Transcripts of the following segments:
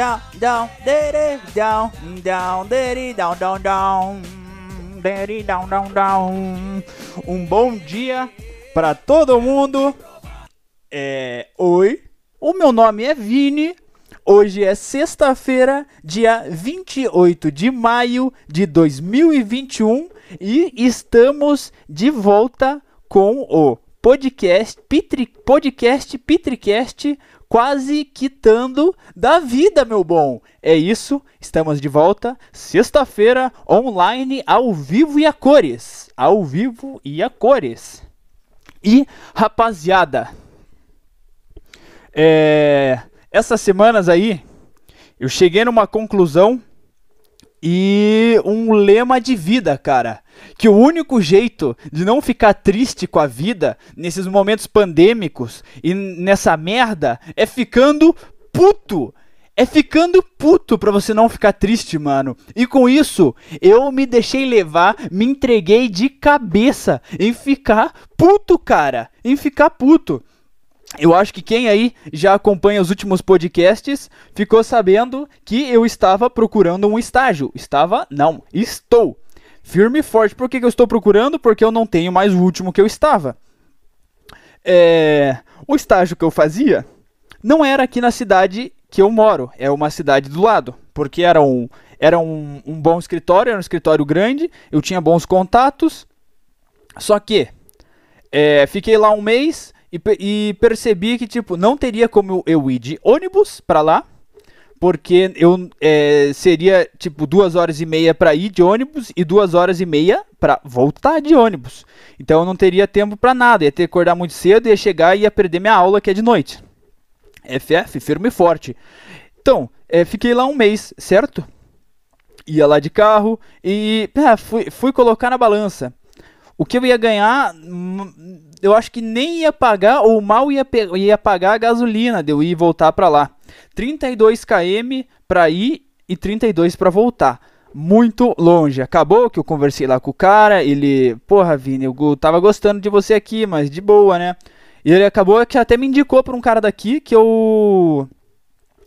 down, down, daddy, down, down, daddy, down, down, down, daddy, down, down, down. Um bom dia para todo mundo. É, oi, o meu nome é Vini. Hoje é sexta-feira, dia 28 de maio de 2021 e estamos de volta com o podcast Pitri, podcast Pitricast quase quitando da vida, meu bom. É isso, estamos de volta, sexta-feira, online, ao vivo e a cores. Ao vivo e a cores. E, rapaziada, é, essas semanas aí, eu cheguei numa conclusão e um lema de vida, cara. Que o único jeito de não ficar triste com a vida nesses momentos pandêmicos e nessa merda é ficando puto. É ficando puto pra você não ficar triste, mano. E com isso, eu me deixei levar, me entreguei de cabeça em ficar puto, cara. Em ficar puto. Eu acho que quem aí já acompanha os últimos podcasts ficou sabendo que eu estava procurando um estágio. Estava? Não, estou. Firme e forte. Por que, que eu estou procurando? Porque eu não tenho mais o último que eu estava. É... O estágio que eu fazia não era aqui na cidade que eu moro, é uma cidade do lado. Porque era um, era um, um bom escritório, era um escritório grande, eu tinha bons contatos. Só que é, fiquei lá um mês e, e, percebi que, tipo, não teria como eu ir de ônibus para lá, porque eu é, seria, tipo, duas horas e meia para ir de ônibus e duas horas e meia para voltar de ônibus. Então eu não teria tempo para nada, ia ter que acordar muito cedo, ia chegar e ia perder minha aula, que é de noite. FF, firme e forte. Então, é, fiquei lá um mês, certo? Ia lá de carro e é, fui, fui colocar na balança. O que eu ia ganhar eu acho que nem ia pagar, ou mal ia, ia pagar a gasolina de eu ir voltar para lá. 32 km para ir e 32 para voltar. Muito longe. Acabou que eu conversei lá com o cara, ele, porra, Vini, eu tava gostando de você aqui, mas de boa, né? E ele acabou que até me indicou para um cara daqui que eu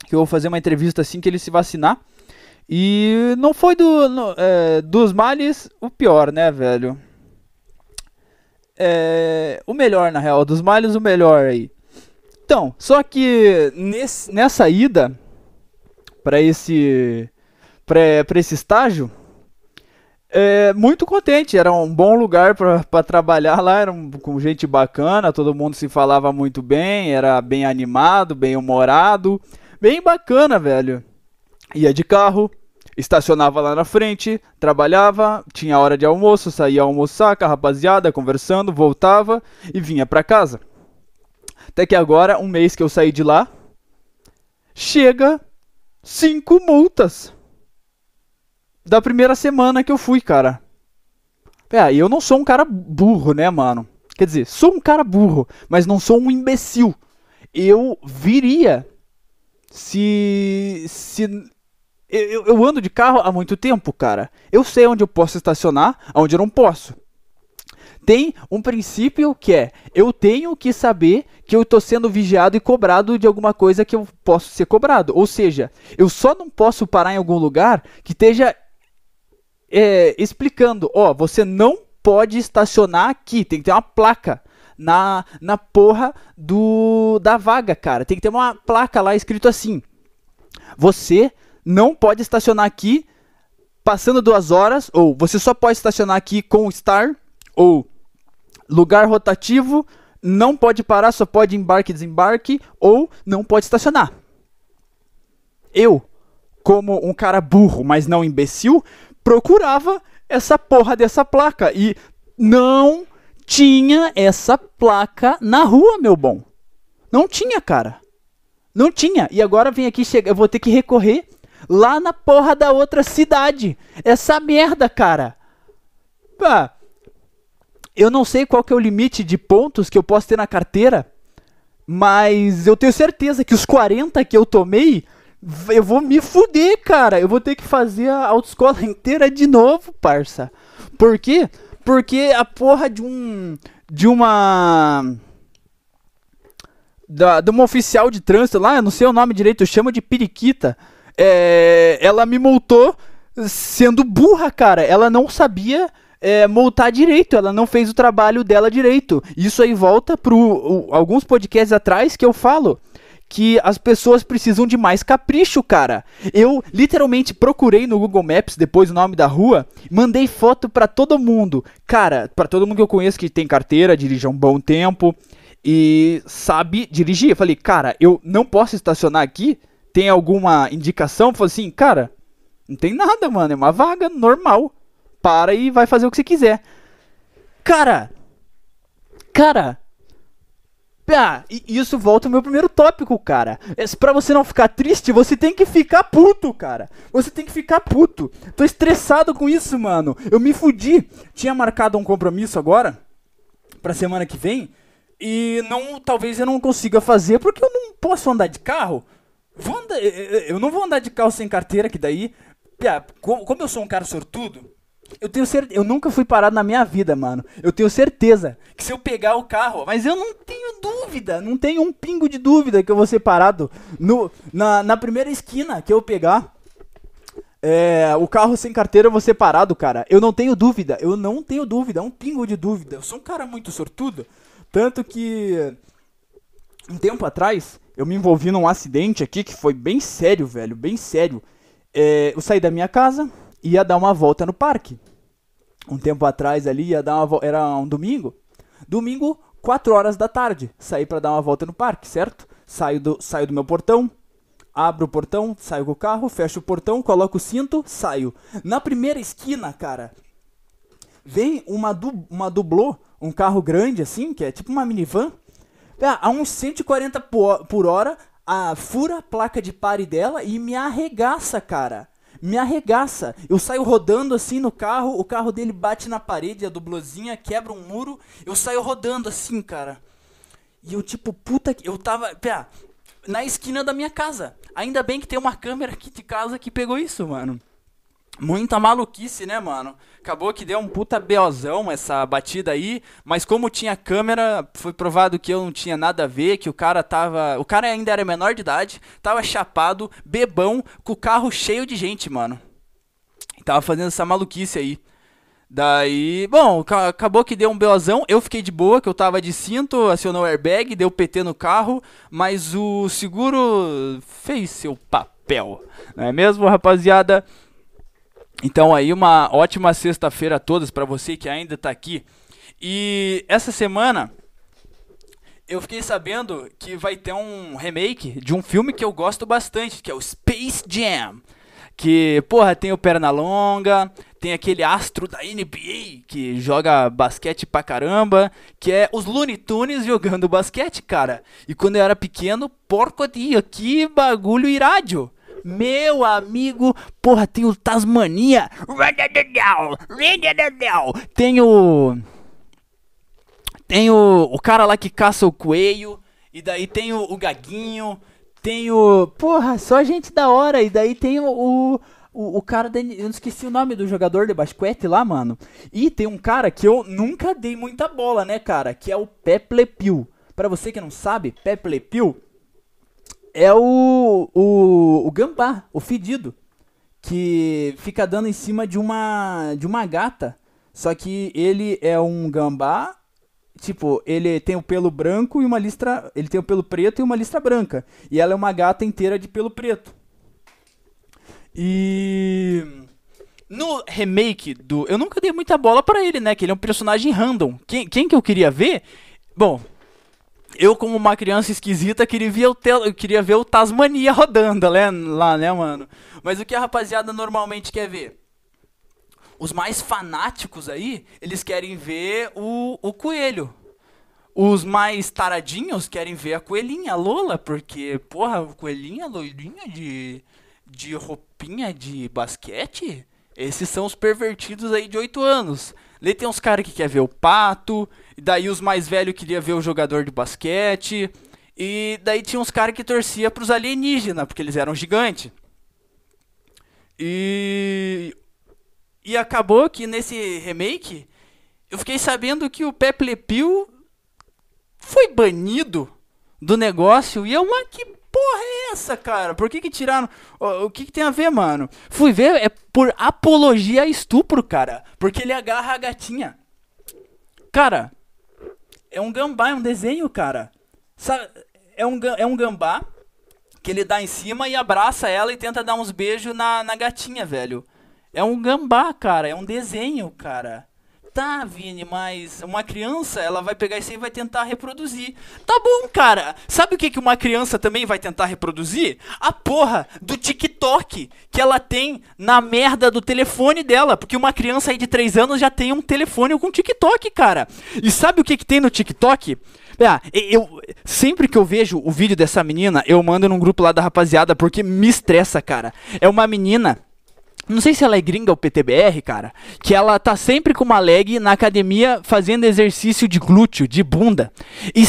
que eu vou fazer uma entrevista assim que ele se vacinar. E não foi do, no, é, dos males o pior, né, velho? é, o melhor, na real, dos males, o melhor aí. Então, só que nesse, nessa ida para esse para esse estágio, é, muito contente. Era um bom lugar para trabalhar lá, era um, com gente bacana, todo mundo se falava muito bem, era bem animado, bem humorado, bem bacana, velho. Ia de carro, estacionava lá na frente, trabalhava, tinha hora de almoço, saía almoçar com a rapaziada, conversando, voltava e vinha para casa. Até que agora, um mês que eu saí de lá, chega cinco multas. Da primeira semana que eu fui, cara. É, eu não sou um cara burro, né, mano? Quer dizer, sou um cara burro, mas não sou um imbecil. Eu viria se se eu, eu, ando de carro há muito tempo, cara. Eu sei onde eu posso estacionar, onde eu não posso. Tem um princípio que é: eu tenho que saber que eu estou sendo vigiado e cobrado de alguma coisa que eu posso ser cobrado. Ou seja, eu só não posso parar em algum lugar que esteja é, explicando: ó, você não pode estacionar aqui, tem que ter uma placa na, na porra do da vaga, cara. Tem que ter uma placa lá escrito assim: você não pode estacionar aqui passando duas horas, ou você só pode estacionar aqui com Star, ou lugar rotativo, não pode parar, só pode embarque e desembarque, ou não pode estacionar. Eu, como um cara burro, mas não imbecil, procurava essa porra dessa placa e não tinha essa placa na rua, meu bom. Não tinha, cara. Não tinha. E agora vem aqui, chega, eu vou ter que recorrer lá na porra da outra cidade. Essa merda, cara. Pá. Eu não sei qual que é o limite de pontos que eu posso ter na carteira, mas eu tenho certeza que os 40 que eu tomei, eu vou me fuder, cara. Eu vou ter que fazer a autoescola inteira de novo, parça. Por quê? Porque a porra de um de uma da, de uma oficial de trânsito lá, eu não sei o nome direito, eu chamo de periquita. É, ela me multou sendo burra, cara. Ela não sabia é, multar direito, ela não fez o trabalho dela direito. Isso aí volta para alguns podcasts atrás que eu falo que as pessoas precisam de mais capricho, cara. Eu literalmente procurei no Google Maps depois o nome da rua, mandei foto para todo mundo. Cara, para todo mundo que eu conheço que tem carteira, dirige há um bom tempo e sabe dirigir. Eu falei, cara, eu não posso estacionar aqui? Tem alguma indicação? Falei assim, cara, não tem nada, mano. É uma vaga normal. Para e vai fazer o que você quiser. Cara, cara, ah, isso volta ao meu primeiro tópico, cara. É, pra você não ficar triste, você tem que ficar puto, cara. Você tem que ficar puto. Tô estressado com isso, mano. Eu me fudi. Tinha marcado um compromisso agora, pra semana que vem, e não, talvez eu não consiga fazer porque eu não posso andar de carro. Andar, eu não vou andar de carro sem carteira, que daí, como eu sou um cara sortudo, eu tenho certeza, eu nunca fui parado na minha vida, mano. Eu tenho certeza que se eu pegar o carro, mas eu não tenho dúvida, não tenho um pingo de dúvida que eu vou ser parado no, na, na primeira esquina que eu pegar. É, o carro sem carteira eu vou ser parado, cara. Eu não tenho dúvida, eu não tenho dúvida, um pingo de dúvida. Eu sou um cara muito sortudo. Tanto que um tempo atrás eu me envolvi num acidente aqui que foi bem sério, velho, bem sério. É, eu saí da minha casa, ia dar uma volta no parque. Um tempo atrás ali ia dar uma era um domingo. Domingo, 4 horas da tarde, saí para dar uma volta no parque, certo? Saio do, saio do meu portão, abro o portão, saio com o carro, fecho o portão, coloco o cinto, saio. Na primeira esquina, cara, vem uma, du, uma dublô, um carro grande assim, que é tipo uma minivan, a uns 140 por hora, a, fura a placa de pare dela e me arregaça, cara. Me arregaça. Eu saio rodando assim no carro, o carro dele bate na parede, a dublozinha, quebra um muro. Eu saio rodando assim, cara. E eu, tipo, puta que. Eu tava. Pé, na esquina da minha casa. Ainda bem que tem uma câmera aqui de casa que pegou isso, mano. Muita maluquice, né, mano? Acabou que deu um puta beozão essa batida aí, mas como tinha câmera, foi provado que eu não tinha nada a ver, que o cara tava. O cara ainda era menor de idade, tava chapado, bebão, com o carro cheio de gente, mano. Tava fazendo essa maluquice aí. Daí, bom, acabou que deu um beozão, eu fiquei de boa, que eu tava de cinto, acionou o airbag, deu PT no carro, mas o seguro fez seu papel, não é mesmo, rapaziada? Então aí uma ótima sexta-feira a todos para você que ainda está aqui. E essa semana eu fiquei sabendo que vai ter um remake de um filme que eu gosto bastante, que é o Space Jam. Que, porra, tem o Pernalonga, tem aquele astro da NBA que joga basquete pra caramba, que é os Looney Tunes jogando basquete, cara. E quando eu era pequeno, porco dia, que bagulho irádio. Meu amigo, porra, tem o Tasmania. Tem o. Tem o, o cara lá que caça o coelho. E daí tem o, o Gaguinho. Tem o. Porra, só gente da hora. E daí tem o. o o, cara da, eu não esqueci o nome do jogador de basquete lá, mano. E tem um cara que eu nunca dei muita bola, né, cara? Que é o Pepe Pew. Pra você que não sabe, Pepe Pew é o, o, o Gambá, o fedido. que fica dando em cima de uma de uma gata. Só que ele é um gambá, tipo, ele tem o pelo branco e uma listra, ele tem o pelo preto e uma listra branca. E ela é uma gata inteira de pelo preto. E no remake do, eu nunca dei muita bola para ele, né, que ele é um personagem random. Quem, quem que eu queria ver? Bom, eu, como uma criança esquisita, queria ver o, tel queria ver o Tasmania rodando né, lá, né, mano? Mas o que a rapaziada normalmente quer ver? Os mais fanáticos aí, eles querem ver o, o coelho. Os mais taradinhos querem ver a coelhinha, a Lola, porque, porra, coelhinha, loirinha de, de roupinha de basquete? Esses são os pervertidos aí de 8 anos. Ali tem uns caras que quer ver o pato, e daí os mais velhos queria ver o jogador de basquete, e daí tinha uns caras que torcia pros alienígenas, porque eles eram gigantes. E e acabou que nesse remake eu fiquei sabendo que o Pepe Le Pew foi banido do negócio e é uma que porra é essa, cara? Por que que tiraram? O, o que que tem a ver, mano? Fui ver, é por apologia a estupro, cara. Porque ele agarra a gatinha. Cara, é um gambá, é um desenho, cara. Sabe, é um, é um gambá que ele dá em cima e abraça ela e tenta dar uns beijos na, na gatinha, velho. É um gambá, cara. É um desenho, cara. Tá, Vini, mas uma criança, ela vai pegar isso aí e vai tentar reproduzir. Tá bom, cara. Sabe o que, que uma criança também vai tentar reproduzir? A porra do TikTok que ela tem na merda do telefone dela. Porque uma criança aí de 3 anos já tem um telefone com TikTok, cara. E sabe o que, que tem no TikTok? Ah, eu, sempre que eu vejo o vídeo dessa menina, eu mando num grupo lá da rapaziada porque me estressa, cara. É uma menina não sei se ela é gringa ou PTBR, cara. Que ela tá sempre com uma leg na academia fazendo exercício de glúteo, de bunda. E.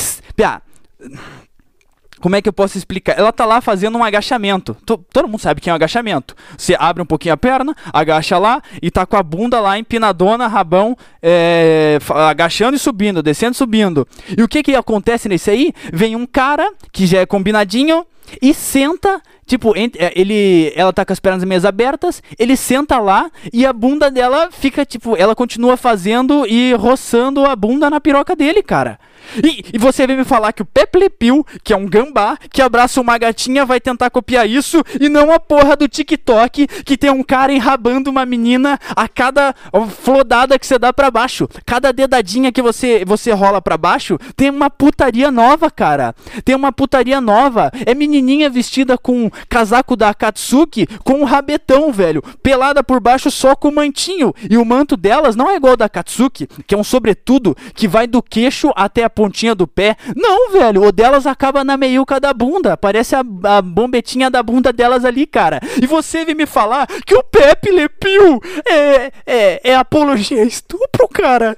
Como é que eu posso explicar? Ela tá lá fazendo um agachamento. todo mundo sabe que é um agachamento. Você abre um pouquinho a perna, agacha lá e tá com a bunda lá empinadona, rabão, é, agachando e subindo, descendo e subindo. E o que que acontece nesse aí? Vem um cara que já é combinadinho e senta Tipo, é, ele, ela tá com as pernas meias abertas, ele senta lá e a bunda dela fica, tipo, ela continua fazendo e roçando a bunda na piroca dele, cara. E, e você vem me falar que o Pepe Pew, que é um gambá, que abraça uma gatinha, vai tentar copiar isso, e não a porra do TikTok, que tem um cara enrabando uma menina a cada flodada que você dá pra baixo. Cada dedadinha que você, você rola pra baixo, tem uma putaria nova, cara. Tem uma putaria nova. É menininha vestida com casaco da Akatsuki com um rabetão, velho. Pelada por baixo só com o mantinho. E o manto delas não é igual da Akatsuki, que é um sobretudo que vai do queixo até a pontinha do pé. Não, velho. O delas acaba na meiuca da bunda. Parece a, a bombetinha da bunda delas ali, cara. E você vem me falar que o Pepe Le Pew é, é, é apologia estupro, cara.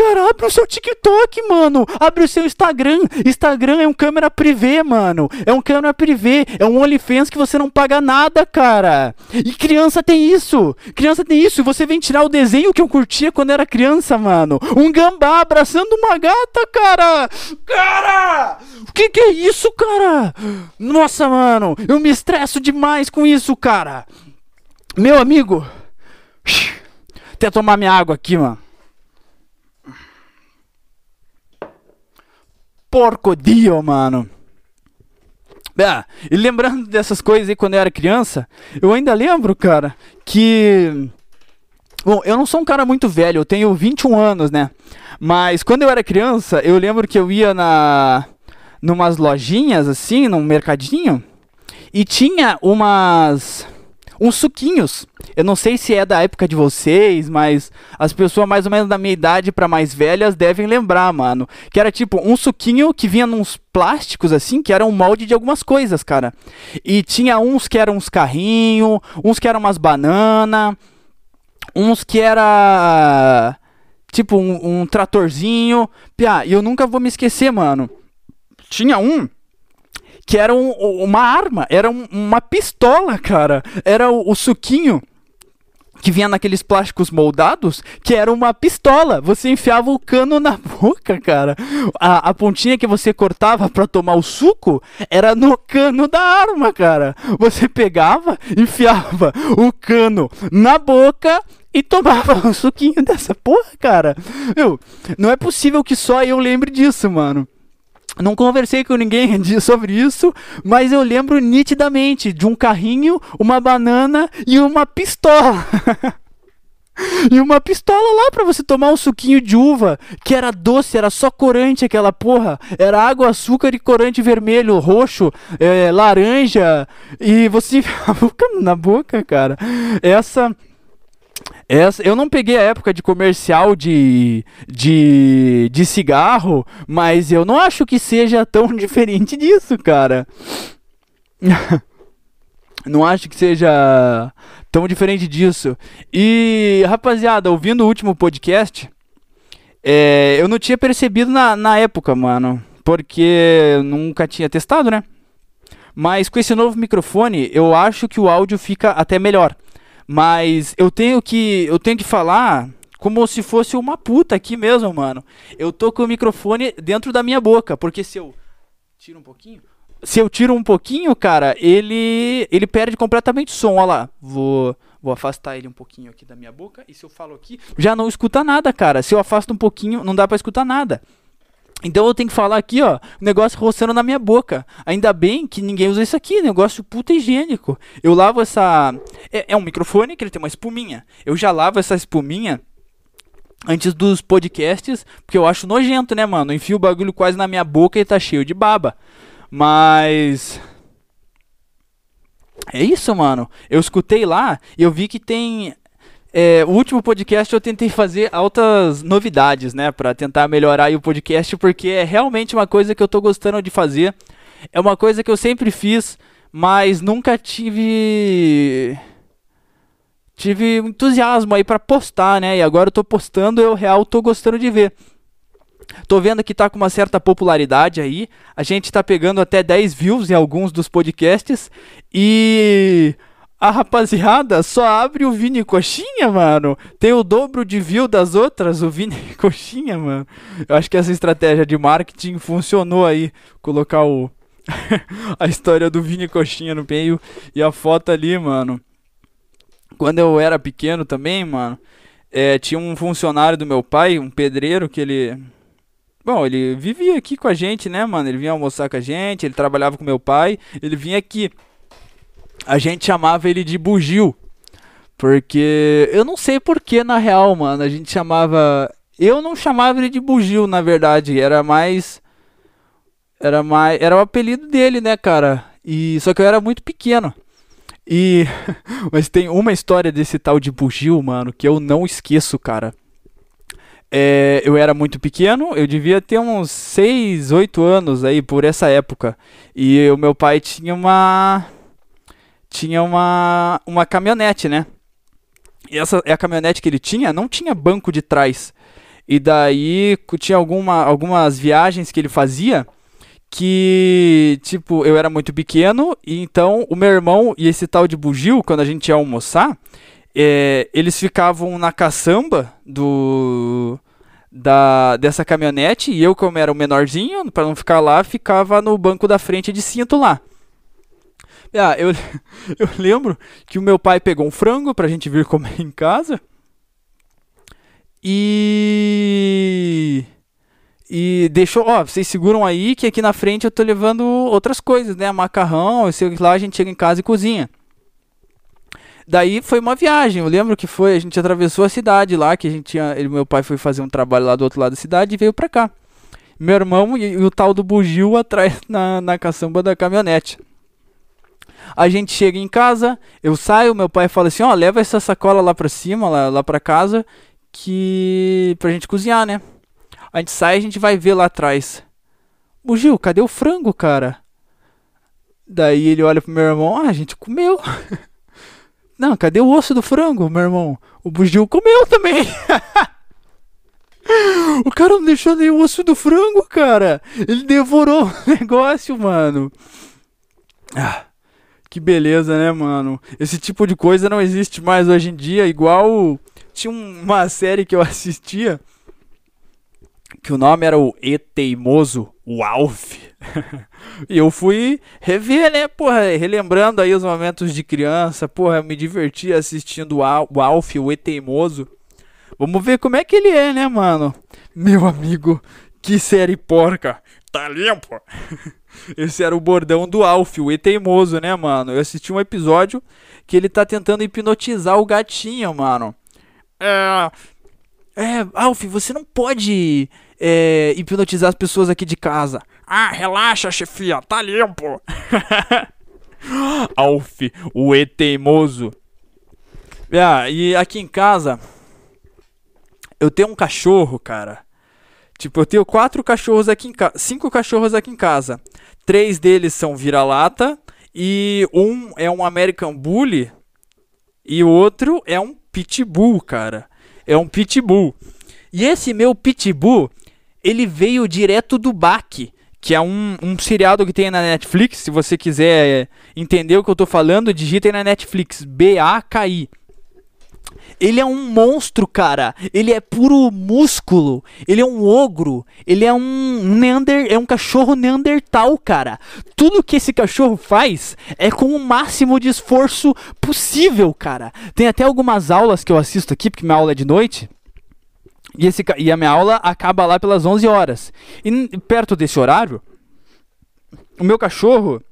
Cara, abre o seu TikTok, mano. Abre o seu Instagram. Instagram é um câmera privê, mano. É um câmera privê. É um OnlyFans que você não paga nada, cara. E criança tem isso. Criança tem isso. E você vem tirar o desenho que eu curtia quando era criança, mano. Um gambá abraçando uma gata, cara. Cara! O que, que é isso, cara? Nossa, mano. Eu me estresso demais com isso, cara. Meu amigo. Até tomar minha água aqui, mano. Porcodio, mano. Ah, e lembrando dessas coisas aí quando eu era criança, eu ainda lembro, cara, que. Bom, eu não sou um cara muito velho, eu tenho 21 anos, né? Mas quando eu era criança, eu lembro que eu ia na. numas lojinhas assim, num mercadinho, e tinha umas uns suquinhos. Eu não sei se é da época de vocês, mas as pessoas mais ou menos da minha idade para mais velhas devem lembrar, mano. Que era tipo um suquinho que vinha nos plásticos assim, que era um molde de algumas coisas, cara. E tinha uns que eram uns carrinhos, uns que eram umas banana, uns que era tipo um, um tratorzinho. Pia, e eu nunca vou me esquecer, mano. Tinha um que era um, uma arma, era um, uma pistola, cara. Era o, o suquinho que vinha naqueles plásticos moldados, que era uma pistola. Você enfiava o cano na boca, cara. A, a pontinha que você cortava para tomar o suco era no cano da arma, cara. Você pegava, enfiava o cano na boca e tomava um suquinho dessa porra, cara. Meu, não é possível que só eu lembre disso, mano. Não conversei com ninguém sobre isso, mas eu lembro nitidamente de um carrinho, uma banana e uma pistola. e uma pistola lá para você tomar um suquinho de uva, que era doce, era só corante aquela porra. Era água, açúcar e corante vermelho, roxo, é, laranja. E você enfiava na boca, cara. Essa essa, eu não peguei a época de comercial de, de, de cigarro, mas eu não acho que seja tão diferente disso, cara. não acho que seja tão diferente disso. E, rapaziada, ouvindo o último podcast, é, eu não tinha percebido na, na época, mano. Porque nunca tinha testado, né? Mas com esse novo microfone, eu acho que o áudio fica até melhor. Mas eu tenho que eu tenho que falar como se fosse uma puta aqui mesmo, mano. Eu tô com o microfone dentro da minha boca, porque se eu tiro um pouquinho, se eu tiro um pouquinho, cara, ele ele perde completamente o som, ó lá. Vou vou afastar ele um pouquinho aqui da minha boca e se eu falo aqui, já não escuta nada, cara. Se eu afasto um pouquinho, não dá para escutar nada. Então eu tenho que falar aqui, ó, o negócio roçando na minha boca. Ainda bem que ninguém usa isso aqui, negócio puta higiênico. Eu lavo essa. É, é um microfone que ele tem uma espuminha. Eu já lavo essa espuminha antes dos podcasts, porque eu acho nojento, né, mano? Eu enfio o bagulho quase na minha boca e tá cheio de baba. Mas. É isso, mano. Eu escutei lá e eu vi que tem é, o último podcast eu tentei fazer altas novidades, né, para tentar melhorar o podcast, porque é realmente uma coisa que eu tô gostando de fazer. É uma coisa que eu sempre fiz, mas nunca tive tive entusiasmo aí para postar, né? E agora eu tô postando, eu real tô gostando de ver. Tô vendo que tá com uma certa popularidade aí. A gente tá pegando até 10 views em alguns dos podcasts e a rapaziada só abre o Vini Coxinha, mano. Tem o dobro de view das outras, o Vini Coxinha, mano. Eu acho que essa estratégia de marketing funcionou aí. Colocar o. a história do Vini Coxinha no meio e a foto ali, mano. Quando eu era pequeno também, mano, é, tinha um funcionário do meu pai, um pedreiro, que ele. Bom, ele vivia aqui com a gente, né, mano? Ele vinha almoçar com a gente, ele trabalhava com meu pai, ele vinha aqui a gente chamava ele de bugio. Porque eu não sei porquê na real, mano. A gente chamava. Eu não chamava ele de bugio, na verdade. Era mais. Era mais. Era o apelido dele, né, cara? E só que eu era muito pequeno. E. Mas tem uma história desse tal de bugio, mano, que eu não esqueço, cara. É, eu era muito pequeno, eu devia ter uns 6, 8 anos aí por essa época. E o meu pai tinha uma tinha uma, uma caminhonete, né? E essa é a caminhonete que ele tinha, não tinha banco de trás. E daí tinha alguma, algumas viagens que ele fazia que, tipo, eu era muito pequeno, e então o meu irmão e esse tal de bugio, quando a gente ia almoçar, é, eles ficavam na caçamba do da dessa caminhonete e eu como era o menorzinho, para não ficar lá, ficava no banco da frente de cinto lá. Ah, eu, eu lembro que o meu pai pegou um frango pra gente vir comer em casa. E. E deixou, ó, vocês seguram aí que aqui na frente eu tô levando outras coisas, né? Macarrão, sei lá a gente chega em casa e cozinha. Daí foi uma viagem, eu lembro que foi, a gente atravessou a cidade lá, que a gente tinha, ele, meu pai foi fazer um trabalho lá do outro lado da cidade e veio pra cá. Meu irmão e, e o tal do bugio atrás na, na caçamba da caminhonete. A gente chega em casa, eu saio, meu pai fala assim: ó, oh, leva essa sacola lá pra cima, lá, lá pra casa, que. pra gente cozinhar, né? A gente sai a gente vai ver lá atrás. Bugio, cadê o frango, cara? Daí ele olha pro meu irmão: ah, a gente comeu. Não, cadê o osso do frango, meu irmão? O bugio comeu também. o cara não deixou nem o osso do frango, cara. Ele devorou o negócio, mano. Ah. Que beleza, né, mano? Esse tipo de coisa não existe mais hoje em dia, igual tinha uma série que eu assistia que o nome era o E Teimoso, o Alf. e eu fui rever, né, porra, relembrando aí os momentos de criança, porra, eu me diverti assistindo o Alf, o E Teimoso. Vamos ver como é que ele é, né, mano? Meu amigo, que série porca. Tá limpo? Esse era o bordão do Alf, o E Teimoso, né, mano? Eu assisti um episódio que ele tá tentando hipnotizar o gatinho, mano. É. É, Alf, você não pode é, hipnotizar as pessoas aqui de casa. Ah, relaxa, chefia, tá limpo. Alf, o E teimoso. Ah, e aqui em casa, eu tenho um cachorro, cara. Tipo, eu tenho quatro cachorros aqui em casa. Cinco cachorros aqui em casa. Três deles são vira-lata. E um é um American Bully. E o outro é um Pitbull, cara. É um Pitbull. E esse meu Pitbull, ele veio direto do Bach, que é um, um seriado que tem na Netflix. Se você quiser entender o que eu tô falando, digita na Netflix, B-A-K-I. Ele é um monstro, cara. Ele é puro músculo. Ele é um ogro. Ele é um neander, é um cachorro neandertal, cara. Tudo que esse cachorro faz é com o máximo de esforço possível, cara. Tem até algumas aulas que eu assisto aqui, porque minha aula é de noite. E, esse, e a minha aula acaba lá pelas 11 horas. E perto desse horário, o meu cachorro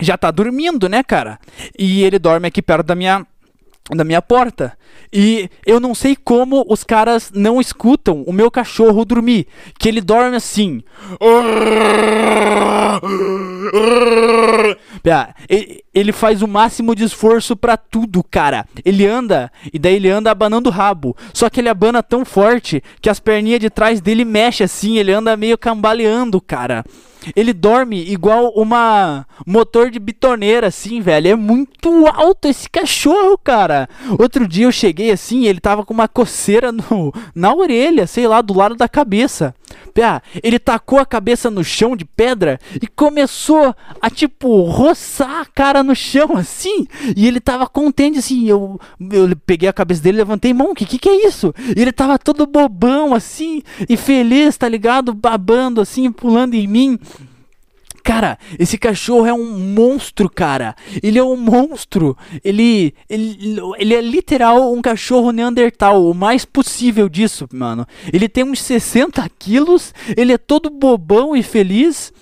já tá dormindo, né, cara? E ele dorme aqui perto da minha da minha porta. E eu não sei como os caras não escutam o meu cachorro dormir, que ele dorme assim. Ele faz o máximo de esforço para tudo, cara. Ele anda e daí ele anda abanando o rabo. Só que ele abana tão forte que as perninhas de trás dele mexem assim, ele anda meio cambaleando, cara. Ele dorme igual uma motor de bitoneira, assim, velho. É muito alto esse cachorro, cara. Outro dia eu cheguei assim, ele tava com uma coceira no, na orelha, sei lá, do lado da cabeça. Pá, ele tacou a cabeça no chão de pedra e começou a, tipo, roçar a cara no chão, assim. E ele tava contente, assim. Eu, eu peguei a cabeça dele, levantei, mão, que, que que é isso? E ele tava todo bobão, assim, e feliz, tá ligado? Babando, assim, pulando em mim. Cara, esse cachorro é um monstro, cara. Ele é um monstro. Ele, ele, ele é literal um cachorro neandertal, o mais possível disso, mano. Ele tem uns 60 quilos, ele é todo bobão e feliz.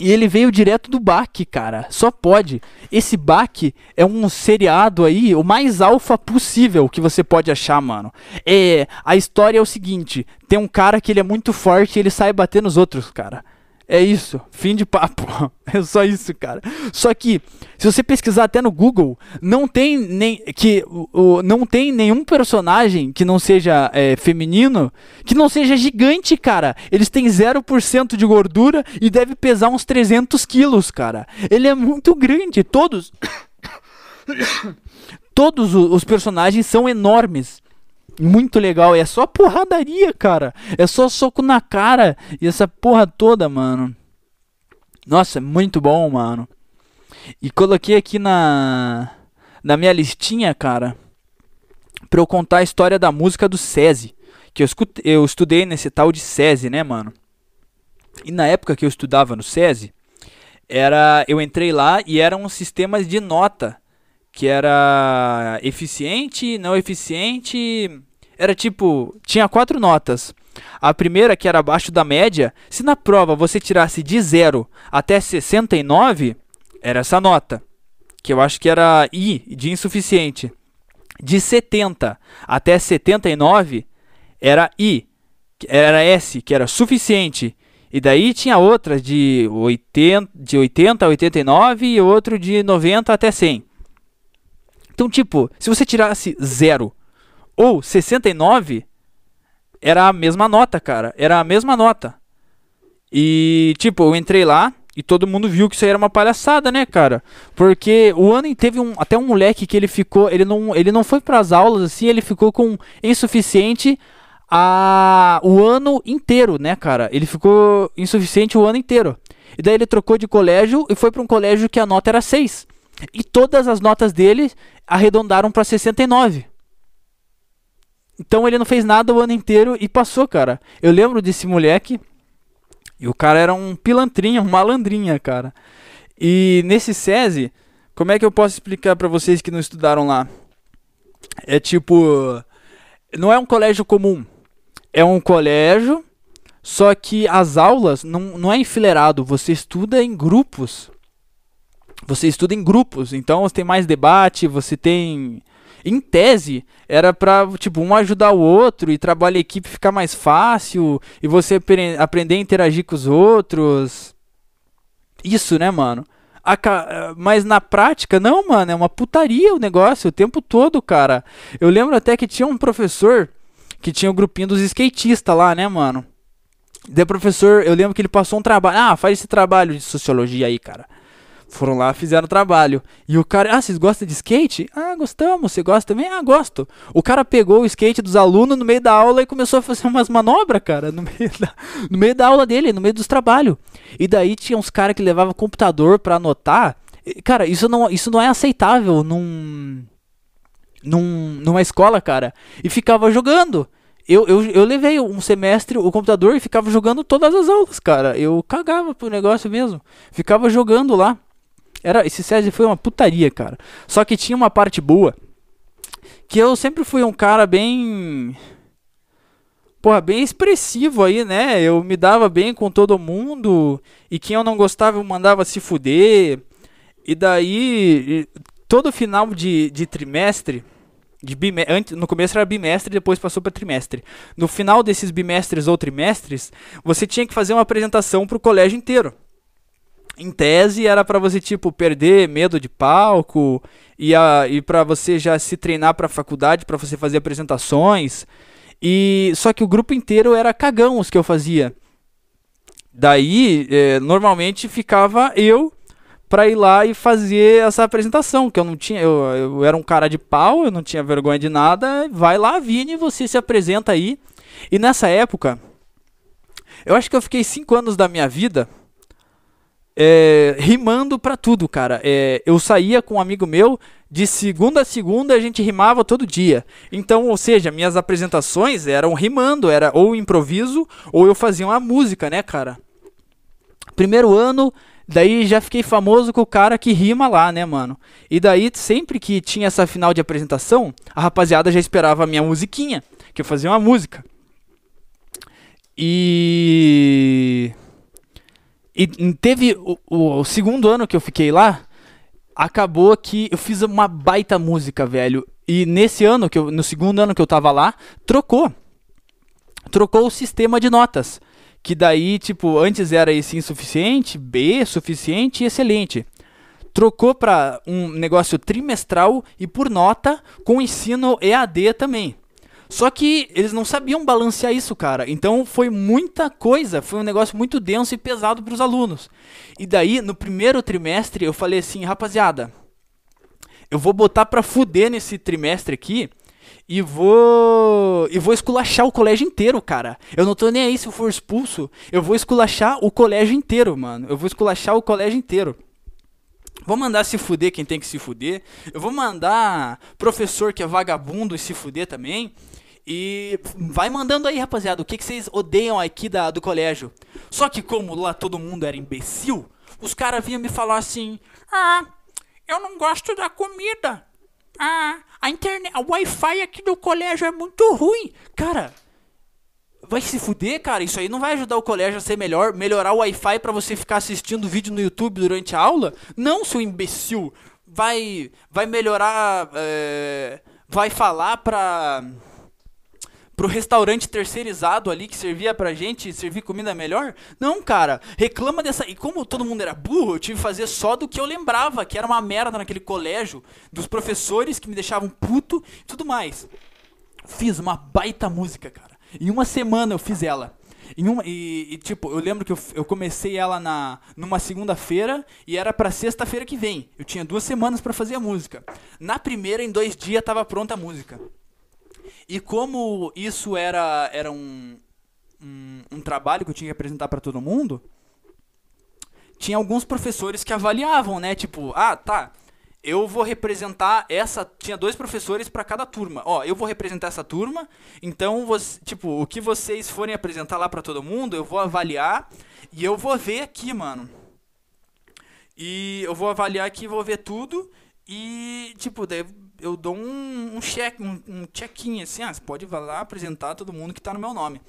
E ele veio direto do Bach, cara. Só pode. Esse Bach é um seriado aí, o mais alfa possível que você pode achar, mano. É, a história é o seguinte: tem um cara que ele é muito forte e ele sai bater nos outros, cara. É isso, fim de papo. É só isso, cara. Só que se você pesquisar até no Google, não tem nem que o, não tem nenhum personagem que não seja é, feminino, que não seja gigante, cara. Eles têm 0% de gordura e deve pesar uns 300 quilos, cara. Ele é muito grande, todos todos os personagens são enormes. Muito legal. É só porradaria, cara. É só soco na cara. E essa porra toda, mano. Nossa, muito bom, mano. E coloquei aqui na na minha listinha, cara, pra eu contar a história da música do SESI. Que eu, escutei, eu estudei nesse tal de SESI, né, mano? E na época que eu estudava no SESI, era, eu entrei lá e eram sistemas de nota que era eficiente, não eficiente. Era tipo, tinha quatro notas. A primeira, que era abaixo da média, se na prova você tirasse de 0 até 69, era essa nota, que eu acho que era I, de insuficiente. De 70 até 79, era I, era S, que era suficiente. E daí tinha outras de 80, de 80 a 89 e outro de 90 até 100. Então, tipo, se você tirasse 0 ou 69, era a mesma nota, cara. Era a mesma nota. E, tipo, eu entrei lá e todo mundo viu que isso aí era uma palhaçada, né, cara? Porque o ano teve um, até um moleque que ele ficou, ele não, ele não foi para as aulas assim, ele ficou com insuficiente a o ano inteiro, né, cara? Ele ficou insuficiente o ano inteiro. E daí ele trocou de colégio e foi para um colégio que a nota era 6. E todas as notas dele arredondaram para 69. Então ele não fez nada o ano inteiro e passou, cara. Eu lembro desse moleque. E o cara era um pilantrinha, um malandrinha, cara. E nesse SESI, como é que eu posso explicar para vocês que não estudaram lá? É tipo. Não é um colégio comum. É um colégio, só que as aulas não, não é enfileirado. Você estuda em grupos. Você estuda em grupos. Então você tem mais debate, você tem. Em tese, era pra, tipo, um ajudar o outro e trabalhar a equipe ficar mais fácil e você aprender a interagir com os outros. Isso, né, mano? A, mas na prática, não, mano, é uma putaria o negócio o tempo todo, cara. Eu lembro até que tinha um professor que tinha o um grupinho dos skatistas lá, né, mano? De professor, eu lembro que ele passou um trabalho. Ah, faz esse trabalho de sociologia aí, cara. Foram lá, fizeram o trabalho. E o cara, ah, vocês gostam de skate? Ah, gostamos. Você gosta também? Ah, gosto. O cara pegou o skate dos alunos no meio da aula e começou a fazer umas manobras, cara, no meio da, no meio da aula dele, no meio dos trabalhos. E daí tinha uns caras que levavam computador para anotar. Cara, isso não, isso não é aceitável num, num, numa escola, cara. E ficava jogando. Eu, eu, eu levei um semestre o computador e ficava jogando todas as aulas, cara. Eu cagava pro negócio mesmo. Ficava jogando lá. Era, esse SESI foi uma putaria, cara. Só que tinha uma parte boa. Que eu sempre fui um cara bem. Porra, bem expressivo aí, né? Eu me dava bem com todo mundo. E quem eu não gostava eu mandava se fuder. E daí, todo final de, de trimestre. De bime, antes, no começo era bimestre, depois passou para trimestre. No final desses bimestres ou trimestres, você tinha que fazer uma apresentação para o colégio inteiro em tese era para você tipo perder medo de palco e, a, e para você já se treinar para faculdade para você fazer apresentações. E só que o grupo inteiro era cagão os que eu fazia. Daí é, normalmente ficava eu para ir lá e fazer essa apresentação que eu não tinha eu, eu era um cara de pau eu não tinha vergonha de nada vai lá Vini você se apresenta aí. E nessa época eu acho que eu fiquei cinco anos da minha vida é, rimando para tudo, cara. É, eu saía com um amigo meu, de segunda a segunda a gente rimava todo dia. Então, ou seja, minhas apresentações eram rimando, era ou improviso ou eu fazia uma música, né, cara? Primeiro ano, daí já fiquei famoso com o cara que rima lá, né, mano? E daí, sempre que tinha essa final de apresentação, a rapaziada já esperava a minha musiquinha, que eu fazia uma música. E e teve o, o, segundo ano que eu fiquei lá, acabou que eu fiz uma baita música, velho. E nesse ano, que eu, no segundo ano que eu tava lá, trocou. Trocou o sistema de notas. Que daí, tipo, antes era esse insuficiente, B, suficiente e excelente. Trocou para um negócio trimestral e por nota com ensino EAD também. Só que eles não sabiam balancear isso, cara. Então foi muita coisa, foi um negócio muito denso e pesado para os alunos. E daí, no primeiro trimestre, eu falei assim, rapaziada, eu vou botar para fuder nesse trimestre aqui e vou e vou esculachar o colégio inteiro, cara. Eu não tô nem aí se eu for expulso, eu vou esculachar o colégio inteiro, mano. Eu vou esculachar o colégio inteiro. Vou mandar se fuder quem tem que se fuder. Eu vou mandar professor que é vagabundo e se fuder também. E vai mandando aí, rapaziada, o que, que vocês odeiam aqui da, do colégio. Só que como lá todo mundo era imbecil, os caras vinham me falar assim: Ah, eu não gosto da comida. Ah, a internet, o Wi-Fi aqui do colégio é muito ruim. Cara, vai se fuder, cara. Isso aí não vai ajudar o colégio a ser melhor, melhorar o Wi-Fi para você ficar assistindo vídeo no YouTube durante a aula? Não, seu imbecil. Vai, vai melhorar, é, vai falar pra pro restaurante terceirizado ali que servia pra gente servir comida melhor? Não, cara. Reclama dessa. E como todo mundo era burro, eu tive que fazer só do que eu lembrava, que era uma merda naquele colégio, dos professores que me deixavam puto e tudo mais. Fiz uma baita música, cara. Em uma semana eu fiz ela. Em uma, e, e, tipo, eu lembro que eu, eu comecei ela na numa segunda-feira e era pra sexta-feira que vem. Eu tinha duas semanas para fazer a música. Na primeira, em dois dias, tava pronta a música. E como isso era, era um, um, um trabalho que eu tinha que apresentar para todo mundo, tinha alguns professores que avaliavam, né? Tipo, ah, tá, eu vou representar essa. Tinha dois professores para cada turma. Ó, eu vou representar essa turma. Então, você, tipo, o que vocês forem apresentar lá para todo mundo, eu vou avaliar e eu vou ver aqui, mano. E eu vou avaliar aqui, vou ver tudo e, tipo, daí eu dou um, um check, um, um check-in assim, ah, você pode ir lá apresentar todo mundo que tá no meu nome.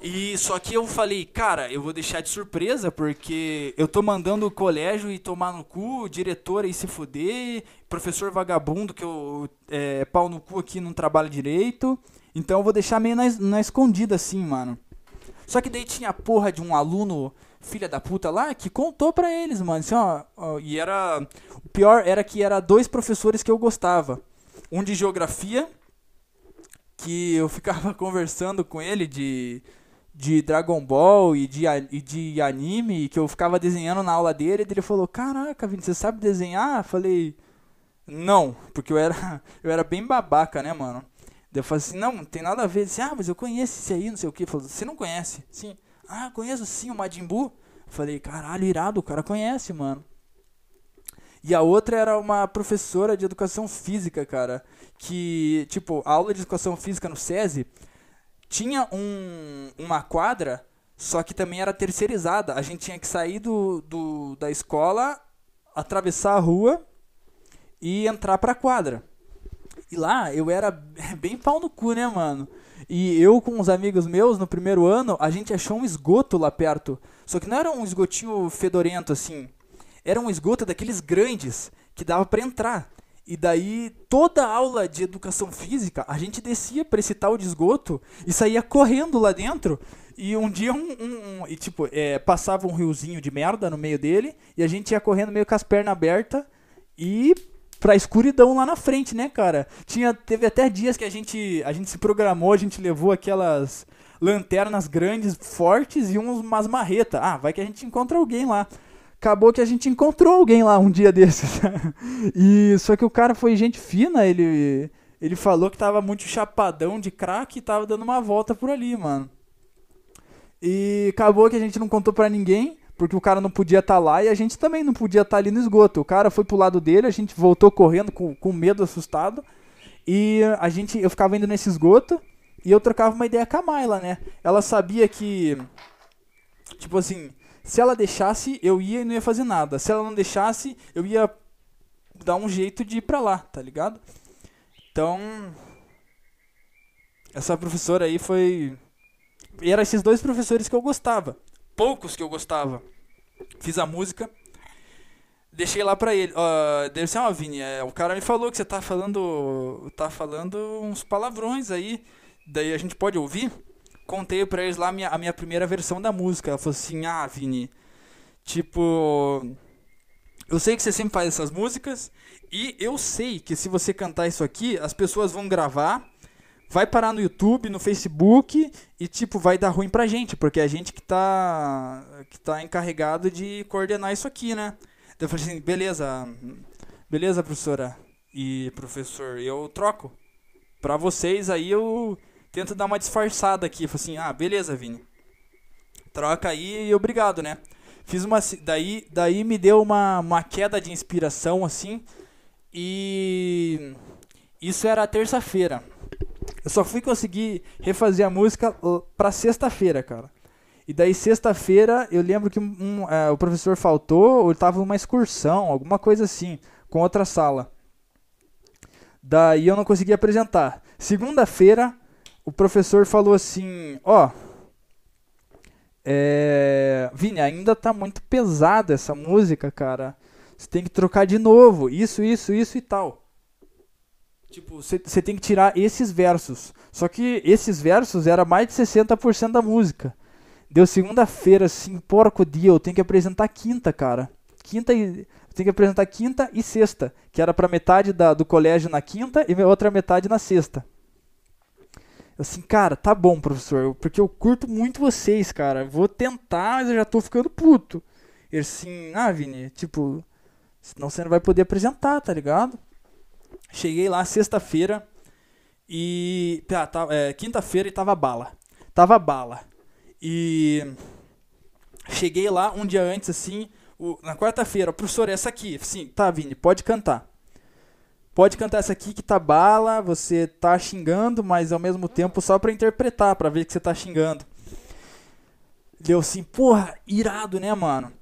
E só que eu falei, cara, eu vou deixar de surpresa porque eu tô mandando o colégio e tomar no cu, diretora e se fuder, professor vagabundo que eu é, pau no cu aqui não trabalha direito. Então eu vou deixar meio na, na escondida assim, mano. Só que daí tinha a porra de um aluno filha da puta lá que contou pra eles, mano. Assim, ó, ó, e era. O pior era que era dois professores que eu gostava. Um de geografia, que eu ficava conversando com ele de de Dragon Ball e de, e de anime que eu ficava desenhando na aula dele. E ele falou: Caraca, Vini, você sabe desenhar? Eu falei: Não, porque eu era, eu era bem babaca, né, mano? Eu falei assim: Não, não tem nada a ver. Disse, ah, mas eu conheço esse aí, não sei o que. Falou: Você não conhece? Sim. Ah, conheço sim, o Majin Buu. Falei: Caralho, irado, o cara conhece, mano. E a outra era uma professora de educação física, cara. Que, tipo, a aula de educação física no SESI tinha um, uma quadra, só que também era terceirizada. A gente tinha que sair do, do, da escola, atravessar a rua e entrar pra quadra. E lá eu era bem pau no cu, né, mano? E eu com uns amigos meus, no primeiro ano, a gente achou um esgoto lá perto. Só que não era um esgotinho fedorento assim. Era um esgoto daqueles grandes que dava para entrar. E daí, toda aula de educação física, a gente descia para esse tal de esgoto e saía correndo lá dentro. E um dia, um, um, um e, tipo, é, passava um riozinho de merda no meio dele e a gente ia correndo meio com as pernas abertas e pra escuridão lá na frente, né, cara? Tinha, teve até dias que a gente, a gente se programou, a gente levou aquelas lanternas grandes, fortes e umas marretas. Ah, vai que a gente encontra alguém lá acabou que a gente encontrou alguém lá um dia desses. e só que o cara foi gente fina, ele ele falou que tava muito chapadão de crack e tava dando uma volta por ali, mano. E acabou que a gente não contou para ninguém, porque o cara não podia estar tá lá e a gente também não podia estar tá ali no esgoto. O cara foi pro lado dele, a gente voltou correndo com, com medo, assustado. E a gente, eu ficava indo nesse esgoto e eu trocava uma ideia com a Mayla, né? Ela sabia que, tipo assim, se ela deixasse, eu ia e não ia fazer nada. Se ela não deixasse, eu ia dar um jeito de ir pra lá, tá ligado? Então, essa professora aí foi. E eram esses dois professores que eu gostava. Poucos que eu gostava. Fiz a música. Deixei lá pra ele. Uh, deve ser uma Vini. É, o cara me falou que você tá falando. Tá falando uns palavrões aí. Daí a gente pode ouvir? contei pra eles lá a minha, a minha primeira versão da música. Ela falou assim: Ah, Vini, tipo. Eu sei que você sempre faz essas músicas. E eu sei que se você cantar isso aqui, as pessoas vão gravar. Vai parar no YouTube, no Facebook e tipo vai dar ruim pra gente, porque é a gente que tá que tá encarregado de coordenar isso aqui, né? Então eu falei assim, beleza, beleza, professora e professor, eu troco. Pra vocês aí eu tento dar uma disfarçada aqui. Falei assim, ah, beleza, Vini. Troca aí e obrigado, né? Fiz uma. Daí, daí me deu uma, uma queda de inspiração, assim. E. Isso era terça-feira. Eu só fui conseguir refazer a música pra sexta-feira, cara. E daí, sexta-feira, eu lembro que um, é, o professor faltou, ou estava numa excursão, alguma coisa assim, com outra sala. Daí eu não consegui apresentar. Segunda-feira, o professor falou assim: Ó, oh, é... Vini, ainda tá muito pesada essa música, cara. Você tem que trocar de novo. Isso, isso, isso e tal. Tipo, você tem que tirar esses versos. Só que esses versos era mais de 60% da música. Deu segunda-feira, assim, porco dia, eu tenho que apresentar quinta, cara. Quinta e. Tenho que apresentar quinta e sexta. Que era pra metade da, do colégio na quinta e outra metade na sexta assim, cara, tá bom, professor, porque eu curto muito vocês, cara. Vou tentar, mas eu já tô ficando puto. Ele assim, ah, Vini, tipo, senão você não vai poder apresentar, tá ligado? Cheguei lá sexta-feira e. Ah, tá, é, quinta-feira e tava bala. Tava bala. E. Cheguei lá um dia antes, assim, o- na quarta-feira, professor, essa aqui. Sim, tá, Vini, pode cantar. Pode cantar essa aqui que tá bala, você tá xingando, mas ao mesmo tempo só pra interpretar, pra ver que você tá xingando. Deu assim, porra, irado, né, mano?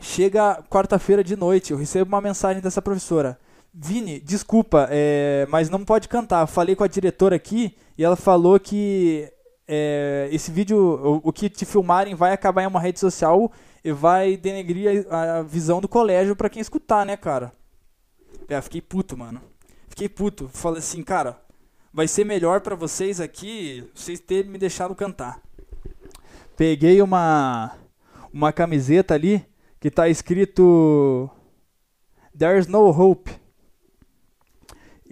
Chega quarta-feira de noite, eu recebo uma mensagem dessa professora. Vini, desculpa, é, mas não pode cantar. Falei com a diretora aqui e ela falou que é, esse vídeo, o, o que te filmarem, vai acabar em uma rede social e vai denegrir a, a visão do colégio pra quem escutar, né, cara? É, fiquei puto, mano. Fiquei puto. Falei assim, cara, vai ser melhor pra vocês aqui vocês terem me deixado cantar. Peguei uma uma camiseta ali que tá escrito There's no hope.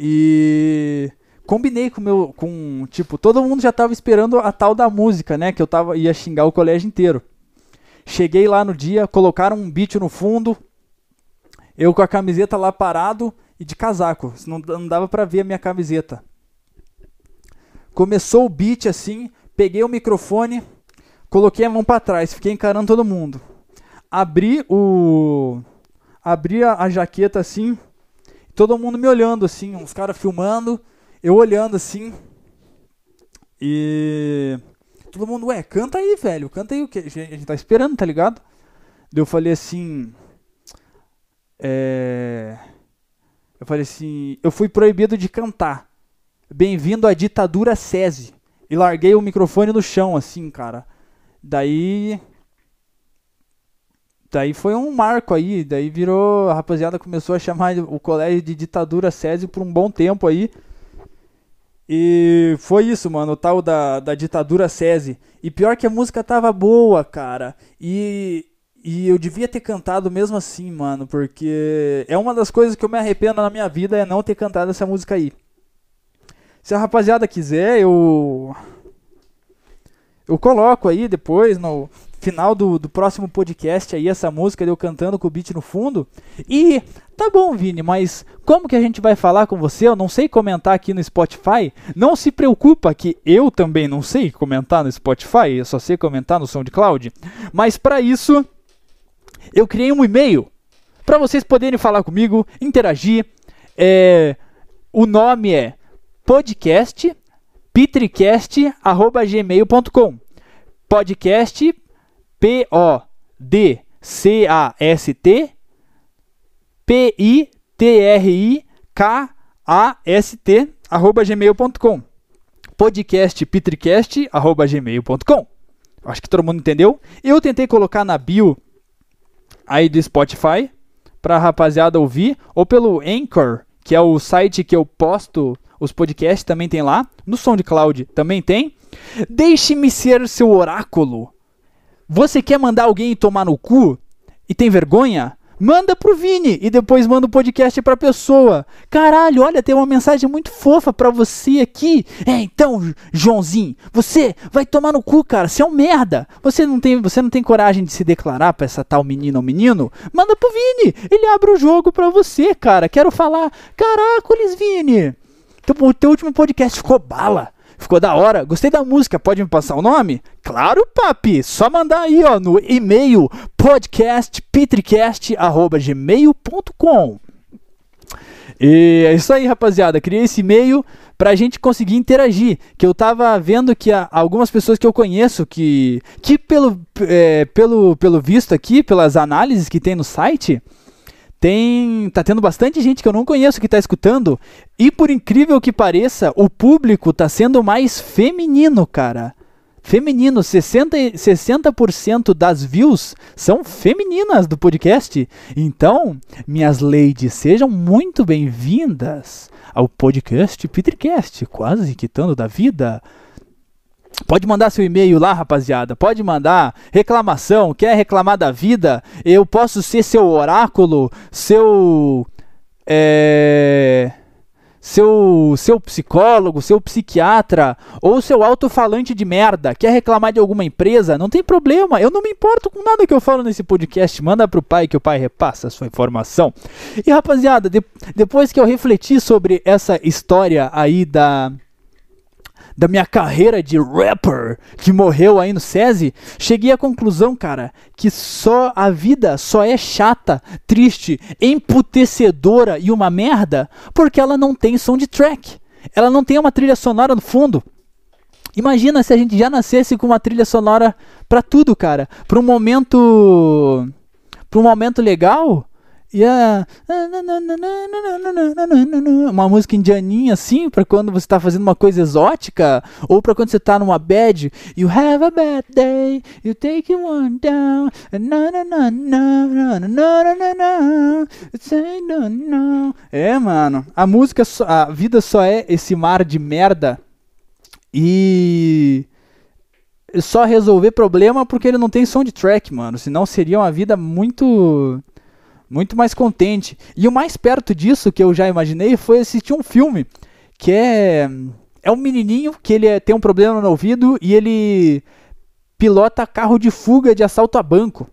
E combinei com meu com, tipo, todo mundo já tava esperando a tal da música, né, que eu tava ia xingar o colégio inteiro. Cheguei lá no dia, colocaram um beat no fundo, eu com a camiseta lá parado e de casaco, não, não dava pra ver a minha camiseta. Começou o beat assim, peguei o microfone, coloquei a mão pra trás, fiquei encarando todo mundo. Abri o abri a, a jaqueta assim, todo mundo me olhando assim, uns caras filmando, eu olhando assim. E todo mundo, ué, canta aí, velho, canta aí o que a gente tá esperando, tá ligado? Daí eu falei assim, é... Eu falei assim, eu fui proibido de cantar. Bem-vindo à ditadura SESI. E larguei o microfone no chão, assim, cara. Daí. Daí foi um marco aí. Daí virou. A rapaziada começou a chamar o colégio de ditadura SESI por um bom tempo aí. E foi isso, mano, o tal da, da ditadura SESI. E pior que a música tava boa, cara. E, e eu devia ter cantado mesmo assim, mano, porque é uma das coisas que eu me arrependo na minha vida é não ter cantado essa música aí. Se a rapaziada quiser, eu. Eu coloco aí depois, no final do, do próximo podcast, aí, essa música de eu cantando com o beat no fundo. E tá bom, Vini, mas como que a gente vai falar com você? Eu não sei comentar aqui no Spotify. Não se preocupa que eu também não sei comentar no Spotify, eu só sei comentar no SoundCloud. Mas para isso, eu criei um e-mail para vocês poderem falar comigo, interagir. É, o nome é podcast pitricast@gmail.com. Podcast P O D C A S T P I T R I K A S T arroba gmail.com. Podcast pitricast arroba gmail.com. Acho que todo mundo entendeu. Eu tentei colocar na bio aí do Spotify para a rapaziada ouvir ou pelo Anchor, que é o site que eu posto os podcasts, também tem lá. No SoundCloud também tem. Deixe-me ser seu oráculo. Você quer mandar alguém tomar no cu e tem vergonha? Manda pro Vini e depois manda o podcast pra pessoa. Caralho, olha, tem uma mensagem muito fofa pra você aqui. É, então, Joãozinho, você vai tomar no cu, cara. Você é um merda. Você não tem, você não tem coragem de se declarar pra essa tal menina ou menino? Manda pro Vini. Ele abre o jogo pra você, cara. Quero falar. Caracoles, Vini. O teu último podcast ficou bala. Ficou da hora? Gostei da música, pode me passar o nome? Claro, papi! Só mandar aí, ó, no e-mail podcastpitricast.gmail.com E é isso aí, rapaziada. Criei esse e-mail pra gente conseguir interagir. Que eu tava vendo que algumas pessoas que eu conheço que, que pelo, é, pelo, pelo visto aqui, pelas análises que tem no site, tem tá tendo bastante gente que eu não conheço que tá escutando e por incrível que pareça, o público tá sendo mais feminino, cara. Feminino, 60, 60% das views são femininas do podcast. Então, minhas ladies, sejam muito bem-vindas ao podcast Petercast, quase quitando da vida. Pode mandar seu e-mail lá, rapaziada. Pode mandar reclamação. Quer reclamar da vida? Eu posso ser seu oráculo, seu. É, seu, seu psicólogo, seu psiquiatra ou seu alto-falante de merda. Quer reclamar de alguma empresa? Não tem problema. Eu não me importo com nada que eu falo nesse podcast. Manda pro pai que o pai repassa a sua informação. E rapaziada, de, depois que eu refleti sobre essa história aí da da minha carreira de rapper que morreu aí no SESI, cheguei à conclusão, cara, que só a vida só é chata, triste, emputecedora e uma merda porque ela não tem soundtrack. Ela não tem uma trilha sonora no fundo. Imagina se a gente já nascesse com uma trilha sonora para tudo, cara. Para um momento para um momento legal, Yeah. Uma música indianinha assim, para quando você tá fazendo uma coisa exótica, ou para quando você tá numa bad. You have a bad day, you take one down. É, mano. A música, a vida só é esse mar de merda. E só resolver problema porque ele não tem soundtrack, mano. Senão seria uma vida muito muito mais contente. E o mais perto disso que eu já imaginei foi assistir um filme que é é um menininho que ele é, tem um problema no ouvido e ele pilota carro de fuga de assalto a banco.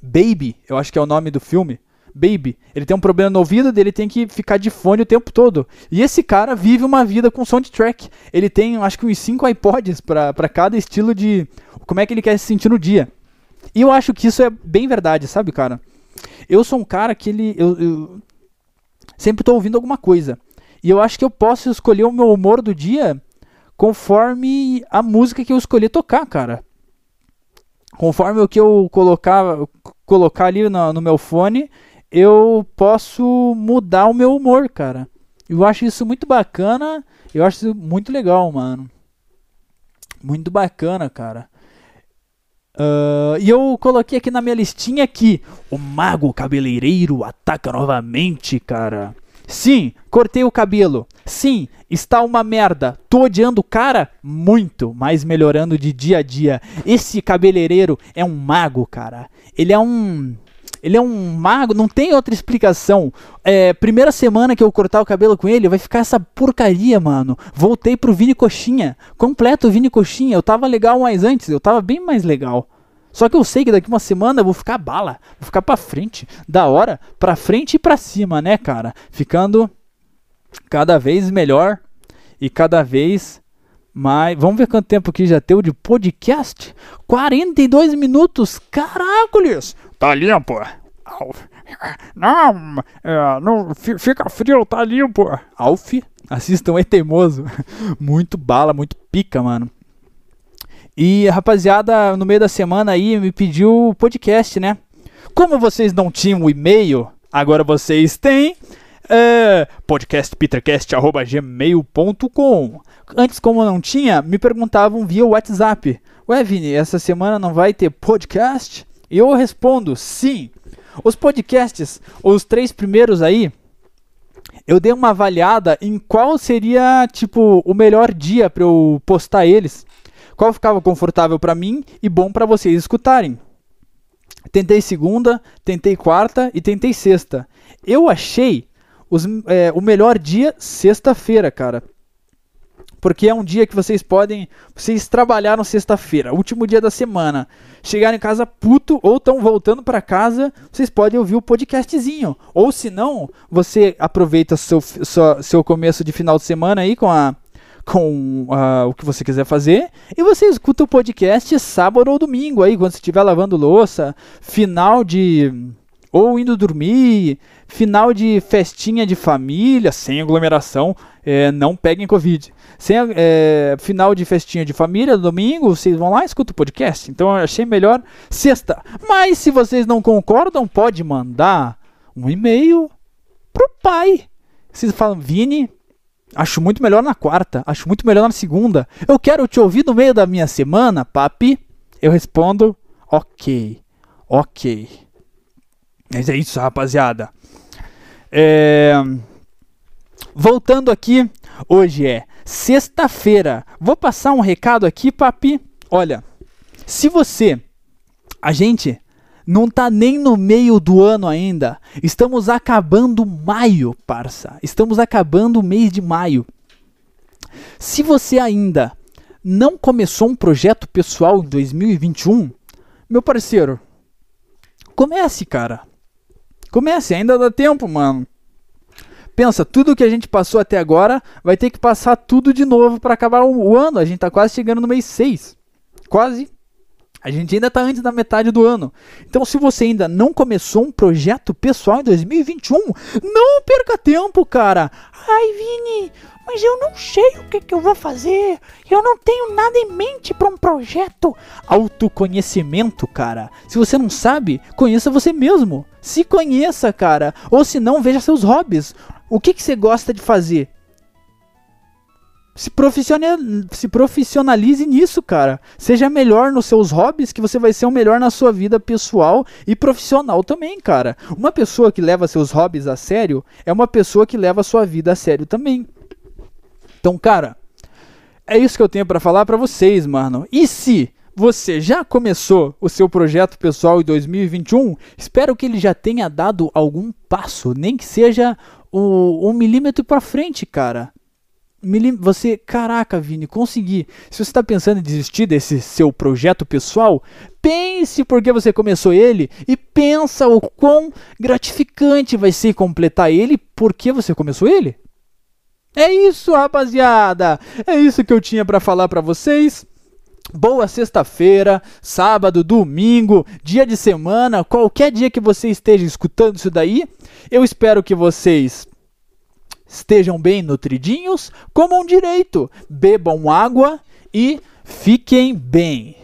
Baby, eu acho que é o nome do filme. Baby, ele tem um problema no ouvido, dele tem que ficar de fone o tempo todo. E esse cara vive uma vida com soundtrack. Ele tem, acho que uns 5 iPods para cada estilo de como é que ele quer se sentir no dia. E eu acho que isso é bem verdade, sabe, cara? Eu sou um cara que ele. Eu, eu sempre estou ouvindo alguma coisa. E eu acho que eu posso escolher o meu humor do dia conforme a música que eu escolhi tocar, cara. Conforme o que eu colocar, colocar ali no, no meu fone, eu posso mudar o meu humor, cara. Eu acho isso muito bacana. Eu acho isso muito legal, mano. Muito bacana, cara. Uh, e eu coloquei aqui na minha listinha que o mago cabeleireiro ataca novamente, cara. Sim, cortei o cabelo. Sim, está uma merda. Tô odiando o cara muito, mas melhorando de dia a dia. Esse cabeleireiro é um mago, cara. Ele é um ele é um mago, não tem outra explicação. É, primeira semana que eu cortar o cabelo com ele, vai ficar essa porcaria, mano. Voltei pro Vini Coxinha. Completo Vini Coxinha. Eu tava legal mais antes, eu tava bem mais legal. Só que eu sei que daqui uma semana eu vou ficar bala, vou ficar pra frente, da hora, pra frente e pra cima, né, cara? Ficando cada vez melhor e cada vez mais. Vamos ver quanto tempo que já deu de podcast? 42 minutos, caracoles! Tá limpo. Não, é, não fica frio, tá limpo. Alf, assistam, é teimoso. Muito bala, muito pica, mano. E a rapaziada, no meio da semana aí, me pediu podcast, né? Como vocês não tinham o e-mail, agora vocês têm. É, podcastpetercast.gmail.com Antes, como não tinha, me perguntavam via WhatsApp. Ué, Vini, essa semana não vai ter podcast? E eu respondo, sim. Os podcasts, os três primeiros aí, eu dei uma avaliada em qual seria, tipo, o melhor dia para eu postar eles. Qual ficava confortável para mim e bom para vocês escutarem. Tentei segunda, tentei quarta e tentei sexta. Eu achei os, é, o melhor dia sexta-feira, cara. Porque é um dia que vocês podem. Vocês trabalharam sexta-feira, último dia da semana. Chegaram em casa puto ou estão voltando para casa, vocês podem ouvir o podcastzinho. Ou se não, você aproveita seu, seu, começo de final de semana aí com a. Com o que você quiser fazer, e você escuta o podcast sábado ou domingo aí, quando você estiver lavando louça, final de ou indo dormir, final de festinha de família, sem aglomeração, é, não peguem Covid. Sem, é, final de festinha de família, domingo, vocês vão lá e escutam o podcast. Então eu achei melhor sexta. Mas se vocês não concordam, pode mandar um e-mail pro pai. Vocês falam, Vini, acho muito melhor na quarta, acho muito melhor na segunda. Eu quero te ouvir no meio da minha semana, papi. Eu respondo, ok, ok. Mas é isso, rapaziada. É... Voltando aqui, hoje é sexta-feira. Vou passar um recado aqui, papi. Olha, se você, a gente não tá nem no meio do ano ainda. Estamos acabando maio, parça. Estamos acabando o mês de maio. Se você ainda não começou um projeto pessoal em 2021, meu parceiro, comece, cara. Comece, ainda dá tempo, mano. Pensa, tudo que a gente passou até agora vai ter que passar tudo de novo para acabar o, ano. A gente tá quase chegando no mês 6. Quase. A gente ainda tá antes da metade do ano. Então, se você ainda não começou um projeto pessoal em 2021, não perca tempo, cara. Ai, Vini, mas eu não sei o que, que eu vou fazer. Eu não tenho nada em mente para um projeto. Autoconhecimento, cara. Se você não sabe, conheça você mesmo. Se conheça, cara. Ou se não, veja seus hobbies. O que, que você gosta de fazer? Se, se profissionalize nisso, cara. Seja melhor nos seus hobbies, que você vai ser o melhor na sua vida pessoal e profissional também, cara. Uma pessoa que leva seus hobbies a sério é uma pessoa que leva sua vida a sério também. Então, cara, é isso que eu tenho para falar para vocês, mano. E se você já começou o seu projeto pessoal em 2021, espero que ele já tenha dado algum passo, nem que seja um, um milímetro para frente, cara você, caraca, Vini, consegui. Se você está pensando em desistir desse seu projeto pessoal, pense por que você começou ele e pensa o quão gratificante vai ser completar ele porque você começou ele. É isso, rapaziada. É isso que eu tinha para falar para vocês. Boa sexta-feira, sábado, domingo, dia de semana, qualquer dia que você esteja escutando isso daí. Eu espero que vocês estejam bem nutridinhos, comam direito, bebam água e fiquem bem.